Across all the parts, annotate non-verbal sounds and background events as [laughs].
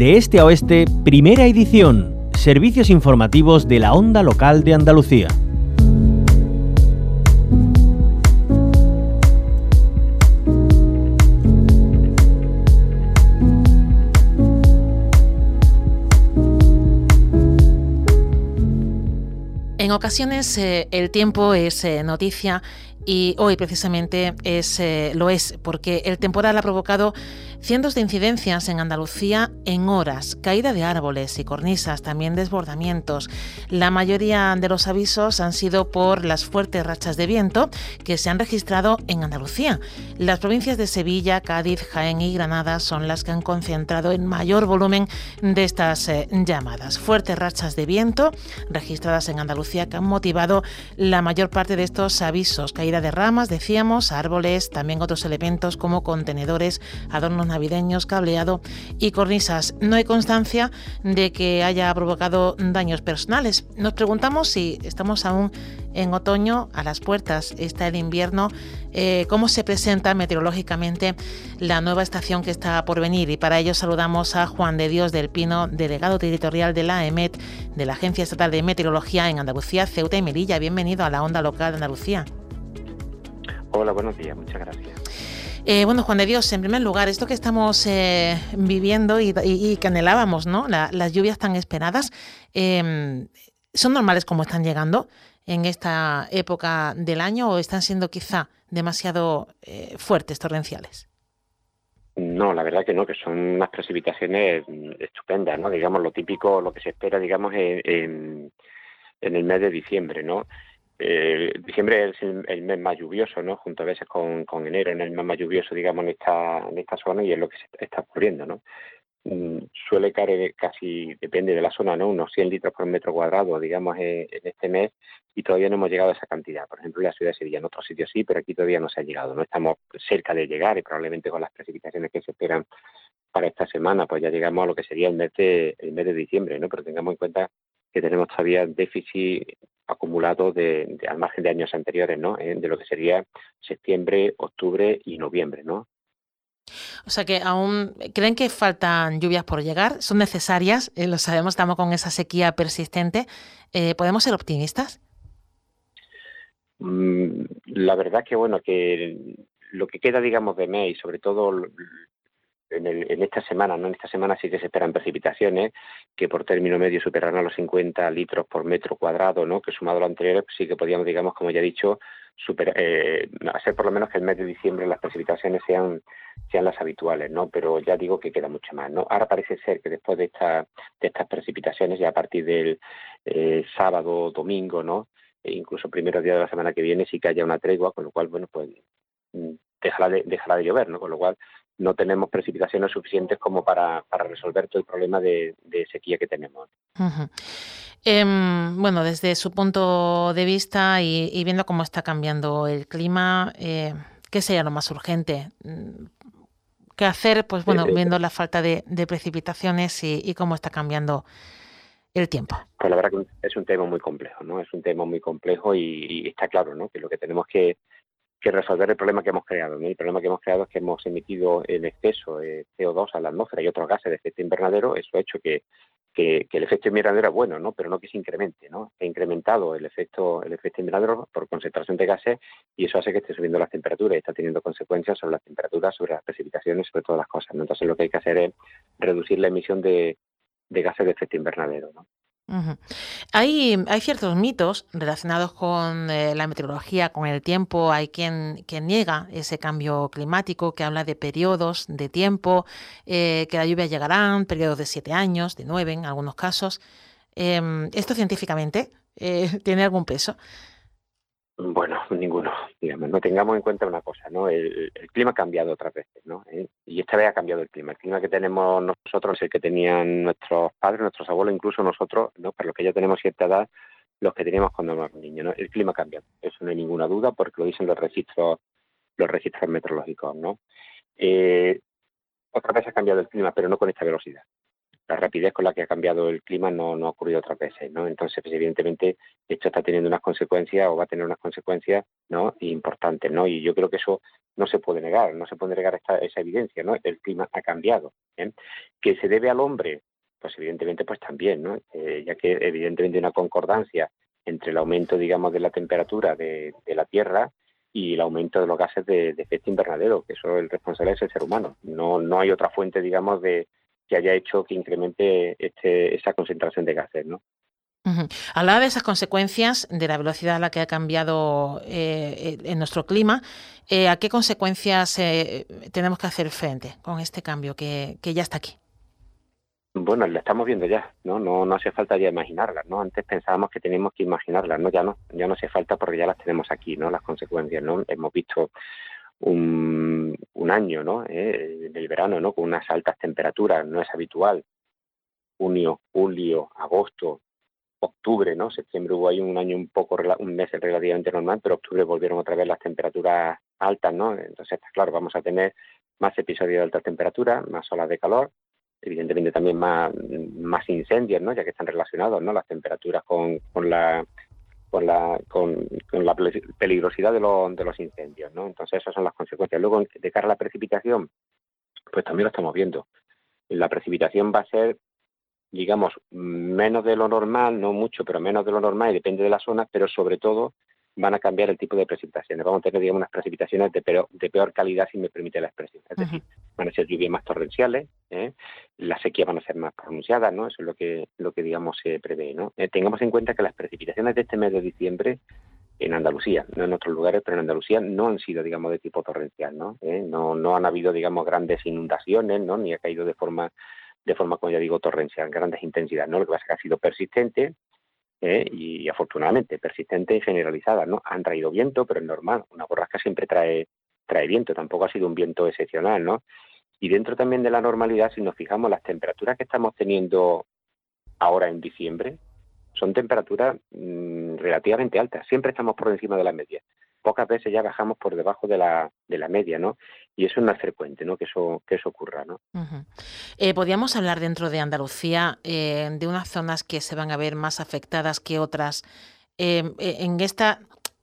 De este a oeste, primera edición. Servicios informativos de la onda local de Andalucía. En ocasiones eh, el tiempo es eh, noticia y hoy precisamente es, eh, lo es porque el temporal ha provocado cientos de incidencias en Andalucía en horas, caída de árboles y cornisas, también desbordamientos. La mayoría de los avisos han sido por las fuertes rachas de viento que se han registrado en Andalucía. Las provincias de Sevilla, Cádiz, Jaén y Granada son las que han concentrado el mayor volumen de estas eh, llamadas. Fuertes rachas de viento registradas en Andalucía que han motivado la mayor parte de estos avisos. Caída de ramas, decíamos, árboles, también otros elementos como contenedores, adornos navideños, cableado y cornisas. No hay constancia de que haya provocado daños personales. Nos preguntamos si estamos aún en otoño, a las puertas está el invierno, eh, cómo se presenta meteorológicamente la nueva estación que está por venir. Y para ello saludamos a Juan de Dios del Pino, delegado territorial de la EMET, de la Agencia Estatal de Meteorología en Andalucía, Ceuta y Melilla. Bienvenido a la onda local de Andalucía. Hola, buenos días, muchas gracias. Eh, bueno, Juan de Dios, en primer lugar, esto que estamos eh, viviendo y, que anhelábamos, ¿no? las lluvias tan esperadas, em, ¿son normales como están llegando en esta época del año o están siendo quizá demasiado eh, fuertes, torrenciales? No, la verdad que no, que son unas precipitaciones estupendas, ¿no? Digamos, lo típico, lo que se espera, digamos, en, en el mes de diciembre, ¿no? Eh, diciembre es el, mes más lluvioso, ¿no? Junto a veces con, con, enero, en el más lluvioso, digamos, en esta, en esta zona y es lo que se está ocurriendo, ¿no? Mm, suele caer casi, depende de la zona, ¿no? Unos 100 litros por metro cuadrado, digamos, en, este mes y todavía no hemos llegado a esa cantidad. Por ejemplo, en la ciudad de Sevilla, en otros sitios sí, pero aquí todavía no se ha llegado, ¿no? Estamos cerca de llegar y probablemente con las precipitaciones que se esperan para esta semana, pues ya llegamos a lo que sería el mes de, el mes de diciembre, ¿no? Pero tengamos en cuenta que tenemos todavía déficit acumulado de, al margen de años anteriores, ¿no? Eh, de lo que sería septiembre, octubre y noviembre, ¿no? O sea que aún creen que faltan lluvias por llegar, son necesarias, eh, lo sabemos, estamos con esa sequía persistente. Eh, ¿Podemos ser optimistas? Mm, la verdad que bueno, que lo que queda, digamos, de mes y sobre todo en, esta semana, ¿no? En esta semana sí que se esperan precipitaciones que por término medio superarán los 50 litros por metro cuadrado, ¿no? Que sumado a lo anterior, pues sí que podríamos, digamos, como ya he dicho, super, eh, hacer por lo menos que el mes de diciembre las precipitaciones sean sean las habituales, ¿no? Pero ya digo que queda mucho más, ¿no? Ahora parece ser que después de, esta, de estas precipitaciones, ya a partir del eh, sábado, domingo, ¿no? E incluso primeros días de la semana que viene sí que haya una tregua, con lo cual, bueno, pues mm, dejará de, dejará de llover, ¿no? Con lo cual no tenemos precipitaciones suficientes como para, resolver todo el problema de, sequía que tenemos. Em, bueno, desde su punto de vista y, viendo cómo está cambiando el clima, eh, ¿qué sería lo más urgente? ¿Qué hacer? Pues bueno, eh, eh, viendo la falta de, precipitaciones y, cómo está cambiando el tiempo. Pues la verdad que es un tema muy complejo, ¿no? Es un tema muy complejo y, y está claro, ¿no? Que lo que tenemos que que resolver el problema que hemos creado. El problema que hemos creado es que hemos emitido en exceso de CO2 a la atmósfera y otros gases de efecto invernadero. Eso ha hecho que, el efecto invernadero es bueno, ¿no? pero no que se incremente. ¿no? Ha incrementado el efecto, el efecto invernadero por concentración de gases y eso hace que esté subiendo las temperaturas y está teniendo consecuencias sobre las temperaturas, sobre las precipitaciones, sobre todas las cosas. Entonces lo que hay que hacer es reducir la emisión de, gases de efecto invernadero. ¿no? Hay, hay ciertos mitos relacionados con eh, la meteorología, con el tiempo. Hay quien, niega ese cambio climático, que habla de periodos de tiempo, eh, que la lluvia llegarán, periodos de siete años, de nueve en algunos casos. Em, ¿Esto científicamente eh, [laughs] tiene algún peso? Bueno, ninguno. Digamos, no tengamos en cuenta una cosa, ¿no? El, clima ha cambiado otras veces, ¿no? ¿Eh? Y esta vez ha cambiado el clima. El clima que tenemos nosotros es el que tenían nuestros padres, nuestros abuelos, incluso nosotros, ¿no? Para los que ya tenemos cierta edad, los que teníamos cuando éramos niños, ¿no? El clima ha cambiado. Eso no hay ninguna duda porque lo dicen los registros, los registros meteorológicos, ¿no? Eh, otra vez ha cambiado el clima, pero no con esta velocidad. La rapidez con la que ha cambiado el clima no, no ha ocurrido otras veces, ¿no? Entonces, pues, evidentemente, esto está teniendo unas consecuencias o va a tener unas consecuencias, ¿no? Importantes, ¿no? Y yo creo que eso no se puede negar, no se puede negar esta, esa evidencia, ¿no? El clima ha cambiado, ¿eh? Que se debe al hombre, pues evidentemente, pues también, ¿no? Eh, ya que evidentemente hay una concordancia entre el aumento, digamos, de la temperatura de, la Tierra y el aumento de los gases de, de, efecto invernadero, que eso el responsable es el ser humano. No, no hay otra fuente, digamos, de, que haya hecho que incremente este, esa concentración de gases, ¿no? Uh Hablaba de esas consecuencias, de la velocidad a la que ha cambiado eh, en nuestro clima. Eh, ¿A qué consecuencias eh, tenemos que hacer frente con este cambio que, que, ya está aquí? Bueno, la estamos viendo ya, ¿no? ¿no? No hace falta ya imaginarlas, ¿no? Antes pensábamos que teníamos que imaginarlas, ¿no? Ya no, ya no hace falta porque ya las tenemos aquí, ¿no? Las consecuencias, ¿no? Hemos visto un, un año, ¿no? Eh, en el verano, ¿no? Con unas altas temperaturas, no es habitual. Junio, julio, agosto, octubre, ¿no? Septiembre hubo ahí un año un poco, un mes relativamente normal, pero octubre volvieron otra vez las temperaturas altas, ¿no? Entonces, claro, vamos a tener más episodios de altas temperaturas, más olas de calor, evidentemente también más, más incendios, ¿no? Ya que están relacionados, ¿no? Las temperaturas con, con la con la, con, con la peligrosidad de, lo, de los incendios, ¿no? Entonces esas son las consecuencias. Luego, de cara a la precipitación, pues también lo estamos viendo. La precipitación va a ser, digamos, menos de lo normal, no mucho, pero menos de lo normal y depende de la zona, pero sobre todo van a cambiar el tipo de precipitaciones. Vamos a tener, digamos, unas precipitaciones de peor, de peor calidad, si me permite la expresión. Es decir, van a ser lluvias más torrenciales, ¿eh? las sequías van a ser más pronunciadas, ¿no? Eso es lo que, lo que digamos, se prevé, ¿no? Eh, tengamos en cuenta que las precipitaciones de este mes de diciembre en Andalucía, no en otros lugares, pero en Andalucía no han sido, digamos, de tipo torrencial, ¿no? ¿Eh? No, no han habido, digamos, grandes inundaciones, ¿no? Ni ha caído de forma, de forma, como ya digo, torrencial, grandes intensidades, ¿no? Lo que pasa es que ha sido persistente, ¿eh? y, afortunadamente persistente y generalizada. ¿no? Han traído viento, pero es normal. Una borrasca siempre trae, trae viento, tampoco ha sido un viento excepcional. ¿no? Y dentro también de la normalidad, si nos fijamos, las temperaturas que estamos teniendo ahora en diciembre son temperaturas mmm, relativamente altas. Siempre estamos por encima de la media pocas veces ya bajamos por debajo de la, de la media, ¿no? Y eso es frecuente, ¿no? Que eso, que eso ocurra, ¿no? Uh -huh. eh, ¿Podríamos hablar dentro de Andalucía eh, de unas zonas que se van a ver más afectadas que otras eh, en esta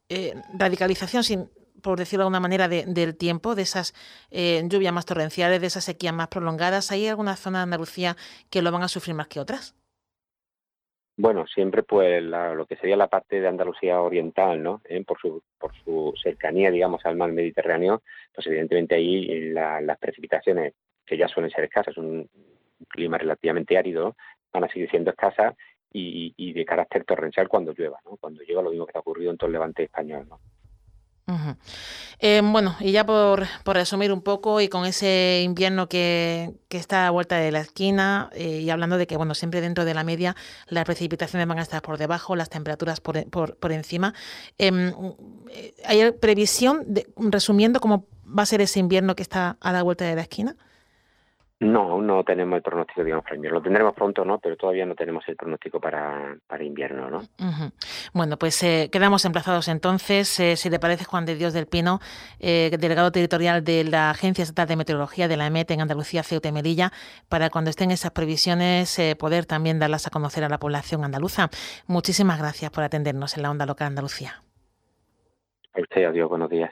eh, radicalización, sin, por decirlo de alguna manera, de, del tiempo, de esas eh, lluvias más torrenciales, de esas sequías más prolongadas? ¿Hay alguna zona de Andalucía que lo van a sufrir más que otras? Bueno, siempre pues la, lo que sería la parte de Andalucía oriental, ¿no? ¿Eh? Por su por su cercanía, digamos, al mar Mediterráneo, pues evidentemente ahí la, las precipitaciones que ya suelen ser escasas, un clima relativamente árido, van a seguir siendo escasas y, y de carácter torrencial cuando llueva, ¿no? Cuando llueva lo mismo que ha ocurrido en todo el levante español, ¿no? Uh bueno, y ya por, por, resumir un poco y con ese invierno que, que está a vuelta de la esquina eh, y hablando de que, bueno, siempre dentro de la media las precipitaciones van a estar por debajo, las temperaturas por, por, por encima. Em, eh, ¿Hay previsión, de, resumiendo, cómo va a ser ese invierno que está a la vuelta de la esquina? No, aún no tenemos el pronóstico, digamos, para invierno. Lo tendremos pronto, ¿no? Pero todavía no tenemos el pronóstico para, para invierno, ¿no? Uh -huh. Bueno, pues eh, quedamos emplazados entonces. Eh, si le parece, Juan de Dios del Pino, eh, delegado territorial de la Agencia Estatal de Meteorología de la EMET en Andalucía, Ceuta y Melilla, para cuando estén esas previsiones eh, poder también darlas a conocer a la población andaluza. Muchísimas gracias por atendernos en la Onda Local Andalucía. A usted, adiós, buenos días.